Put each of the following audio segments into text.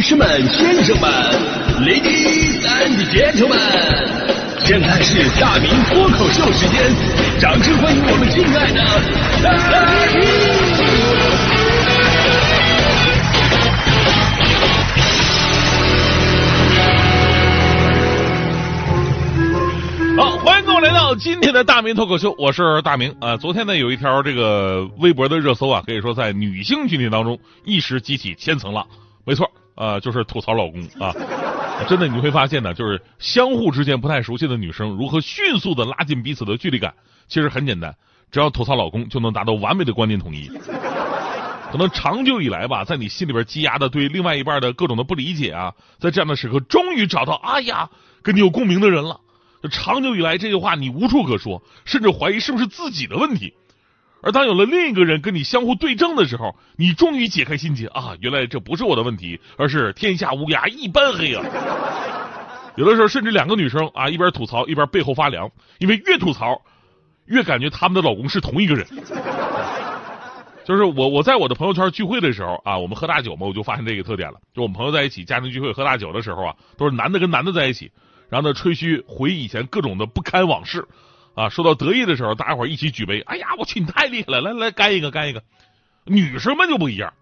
女士们、先生们，Ladies and Gentlemen，现在是大明脱口秀时间，掌声欢迎我们敬爱的大明！好，欢迎各位来到今天的大明脱口秀，我是大明啊。昨天呢，有一条这个微博的热搜啊，可以说在女性群体当中一时激起千层浪。没错，啊，就是吐槽老公啊，真的你会发现呢，就是相互之间不太熟悉的女生如何迅速的拉近彼此的距离感，其实很简单，只要吐槽老公就能达到完美的观念统一。可能长久以来吧，在你心里边积压的对另外一半的各种的不理解啊，在这样的时刻终于找到，哎呀，跟你有共鸣的人了。长久以来这句话你无处可说，甚至怀疑是不是自己的问题。而当有了另一个人跟你相互对证的时候，你终于解开心结啊！原来这不是我的问题，而是天下乌鸦一般黑啊！有的时候甚至两个女生啊，一边吐槽一边背后发凉，因为越吐槽越感觉他们的老公是同一个人。就是我我在我的朋友圈聚会的时候啊，我们喝大酒嘛，我就发现这个特点了。就我们朋友在一起家庭聚会喝大酒的时候啊，都是男的跟男的在一起，然后呢吹嘘回忆以前各种的不堪往事。啊，说到得意的时候，大家伙一起举杯。哎呀，我去，你太厉害了！来来，干一个，干一个。女生们就不一样，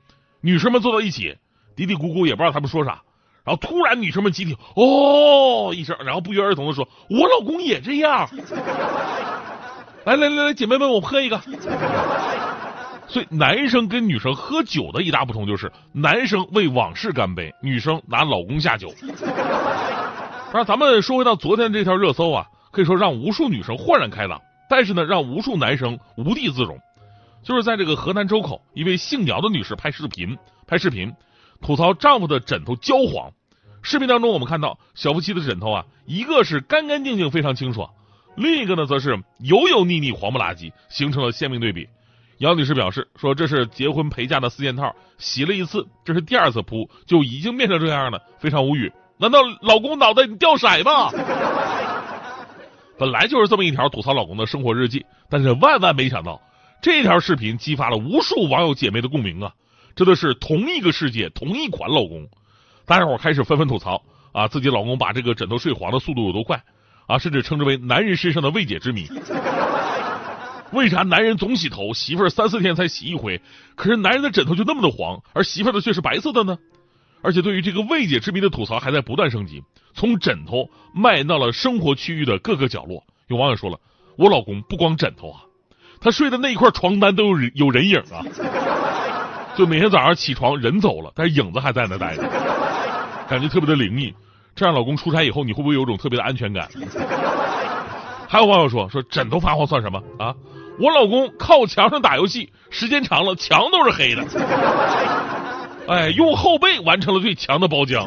女生们坐到一起，嘀嘀咕咕，也不知道他们说啥。然后突然，女生们集体哦一声，然后不约而同的说：“我老公也这样。”来来来来，姐妹们，我们喝一个。所以，男生跟女生喝酒的一大不同就是，男生为往事干杯，女生拿老公下酒。那咱们说回到昨天这条热搜啊。可以说让无数女生豁然开朗，但是呢，让无数男生无地自容。就是在这个河南周口，一位姓姚的女士拍视频，拍视频吐槽丈夫的枕头焦黄。视频当中，我们看到小夫妻的枕头啊，一个是干干净净，非常清爽，另一个呢，则是油油腻腻、黄不拉几，形成了鲜明对比。姚女士表示说：“这是结婚陪嫁的四件套，洗了一次，这是第二次铺，就已经变成这样了，非常无语。难道老公脑袋你掉色吗？”本来就是这么一条吐槽老公的生活日记，但是万万没想到，这条视频激发了无数网友姐妹的共鸣啊！真的是同一个世界，同一款老公，大家伙开始纷纷吐槽啊，自己老公把这个枕头睡黄的速度有多快啊，甚至称之为男人身上的未解之谜。为啥男人总洗头，媳妇儿三四天才洗一回，可是男人的枕头就那么的黄，而媳妇儿的却是白色的呢？而且对于这个未解之谜的吐槽还在不断升级，从枕头蔓延到了生活区域的各个角落。有网友说了：“我老公不光枕头啊，他睡的那一块床单都有有人影啊，就每天早上起床人走了，但是影子还在那待着，感觉特别的灵异。这样老公出差以后，你会不会有种特别的安全感？”还有网友说：“说枕头发黄算什么啊？我老公靠墙上打游戏，时间长了墙都是黑的。”哎，用后背完成了最强的包浆。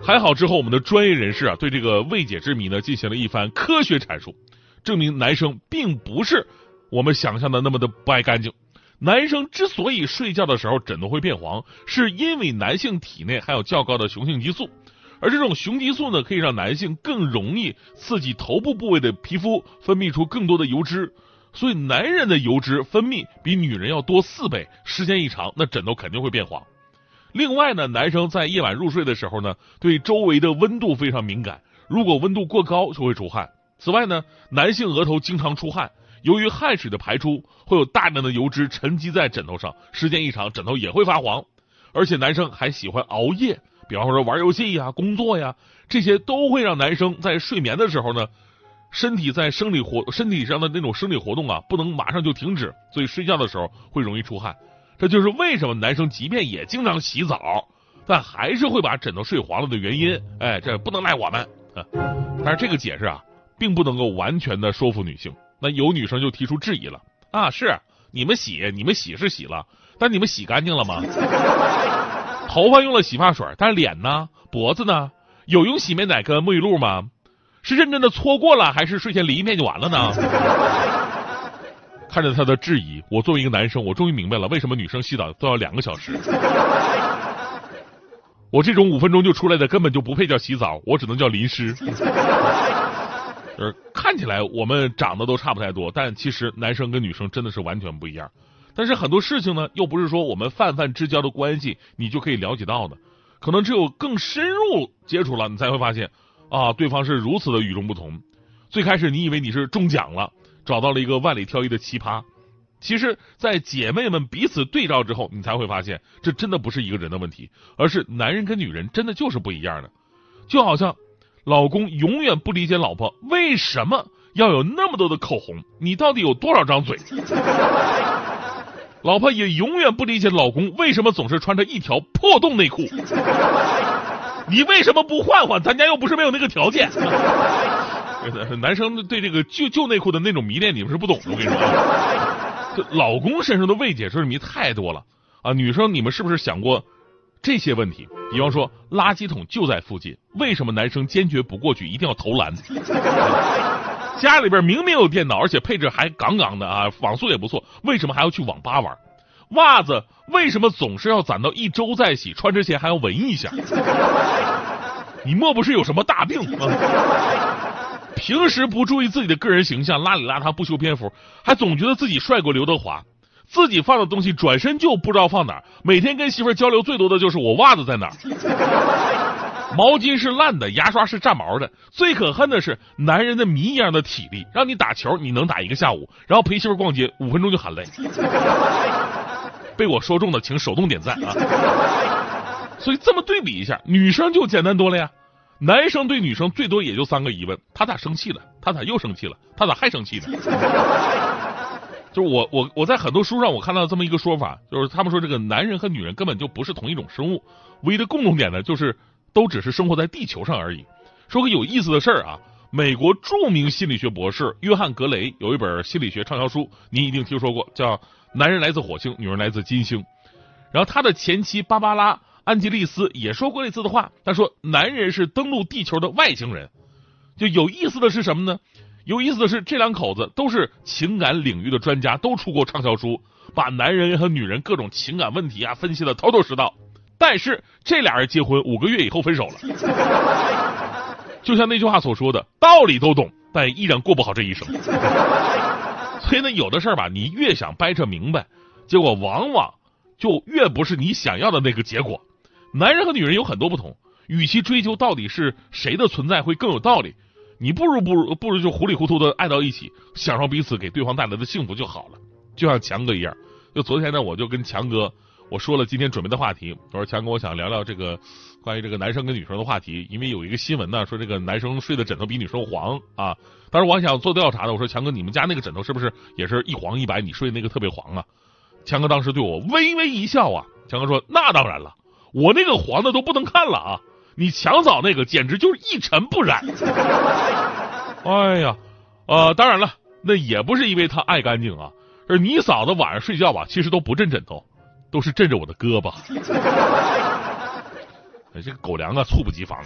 还好之后，我们的专业人士啊，对这个未解之谜呢进行了一番科学阐述，证明男生并不是我们想象的那么的不爱干净。男生之所以睡觉的时候枕头会变黄，是因为男性体内含有较高的雄性激素，而这种雄激素呢，可以让男性更容易刺激头部部位的皮肤，分泌出更多的油脂。所以，男人的油脂分泌比女人要多四倍，时间一长，那枕头肯定会变黄。另外呢，男生在夜晚入睡的时候呢，对周围的温度非常敏感，如果温度过高就会出汗。此外呢，男性额头经常出汗，由于汗水的排出，会有大量的油脂沉积在枕头上，时间一长，枕头也会发黄。而且，男生还喜欢熬夜，比方说玩游戏呀、工作呀，这些都会让男生在睡眠的时候呢。身体在生理活身体上的那种生理活动啊，不能马上就停止，所以睡觉的时候会容易出汗。这就是为什么男生即便也经常洗澡，但还是会把枕头睡黄了的原因。哎，这不能赖我们啊！但是这个解释啊，并不能够完全的说服女性。那有女生就提出质疑了啊，是你们洗，你们洗是洗了，但你们洗干净了吗？头发用了洗发水，但是脸呢？脖子呢？有用洗面奶跟沐浴露吗？是认真的搓过了，还是睡前淋一遍就完了呢？看着他的质疑，我作为一个男生，我终于明白了为什么女生洗澡都要两个小时。我这种五分钟就出来的根本就不配叫洗澡，我只能叫淋湿。就是看起来我们长得都差不太多，但其实男生跟女生真的是完全不一样。但是很多事情呢，又不是说我们泛泛之交的关系你就可以了解到的，可能只有更深入接触了，你才会发现啊，对方是如此的与众不同。最开始你以为你是中奖了，找到了一个万里挑一的奇葩，其实，在姐妹们彼此对照之后，你才会发现，这真的不是一个人的问题，而是男人跟女人真的就是不一样的。就好像老公永远不理解老婆为什么要有那么多的口红，你到底有多少张嘴？老婆也永远不理解老公为什么总是穿着一条破洞内裤，你为什么不换换？咱家又不是没有那个条件。男生对这个旧旧内裤的那种迷恋，你们是不懂。我跟你说，老公身上的未解之谜太多了啊！女生，你们是不是想过这些问题？比方说，垃圾桶就在附近，为什么男生坚决不过去，一定要投篮？家里边明明有电脑，而且配置还杠杠的啊，网速也不错，为什么还要去网吧玩？袜子为什么总是要攒到一周再洗？穿之前还要闻一下？你莫不是有什么大病啊？平时不注意自己的个人形象，邋里邋遢不修边幅，还总觉得自己帅过刘德华。自己放的东西转身就不知道放哪儿，每天跟媳妇交流最多的就是我袜子在哪儿。毛巾是烂的，牙刷是炸毛的。最可恨的是男人的谜一样的体力，让你打球你能打一个下午，然后陪媳妇逛街五分钟就喊累。被我说中的请手动点赞啊！所以这么对比一下，女生就简单多了呀。男生对女生最多也就三个疑问：他咋生气了？他咋又生气了？他咋还生气呢？就是我我我在很多书上我看到这么一个说法，就是他们说这个男人和女人根本就不是同一种生物，唯一的共同点呢就是都只是生活在地球上而已。说个有意思的事儿啊，美国著名心理学博士约翰格雷有一本心理学畅销书，您一定听说过，叫《男人来自火星，女人来自金星》。然后他的前妻芭芭拉。安吉丽斯也说过类似的话，他说：“男人是登陆地球的外星人。”就有意思的是什么呢？有意思的是，这两口子都是情感领域的专家，都出过畅销书，把男人和女人各种情感问题啊分析的头头是道。但是这俩人结婚五个月以后分手了，就像那句话所说的，道理都懂，但依然过不好这一生。所以呢，有的事儿吧，你越想掰扯明白，结果往往就越不是你想要的那个结果。男人和女人有很多不同，与其追究到底是谁的存在会更有道理，你不如不如不如就糊里糊涂的爱到一起，享受彼此给对方带来的幸福就好了。就像强哥一样，就昨天呢，我就跟强哥我说了今天准备的话题，我说强哥，我想聊聊这个关于这个男生跟女生的话题，因为有一个新闻呢，说这个男生睡的枕头比女生黄啊。当时我想做调查的，我说强哥，你们家那个枕头是不是也是一黄一白？你睡的那个特别黄啊？强哥当时对我微微一笑啊，强哥说那当然了。我那个黄的都不能看了啊！你强嫂那个简直就是一尘不染。哎呀，呃，当然了，那也不是因为她爱干净啊，是你嫂子晚上睡觉吧，其实都不枕枕头，都是枕着我的胳膊。这个狗粮啊，猝不及防。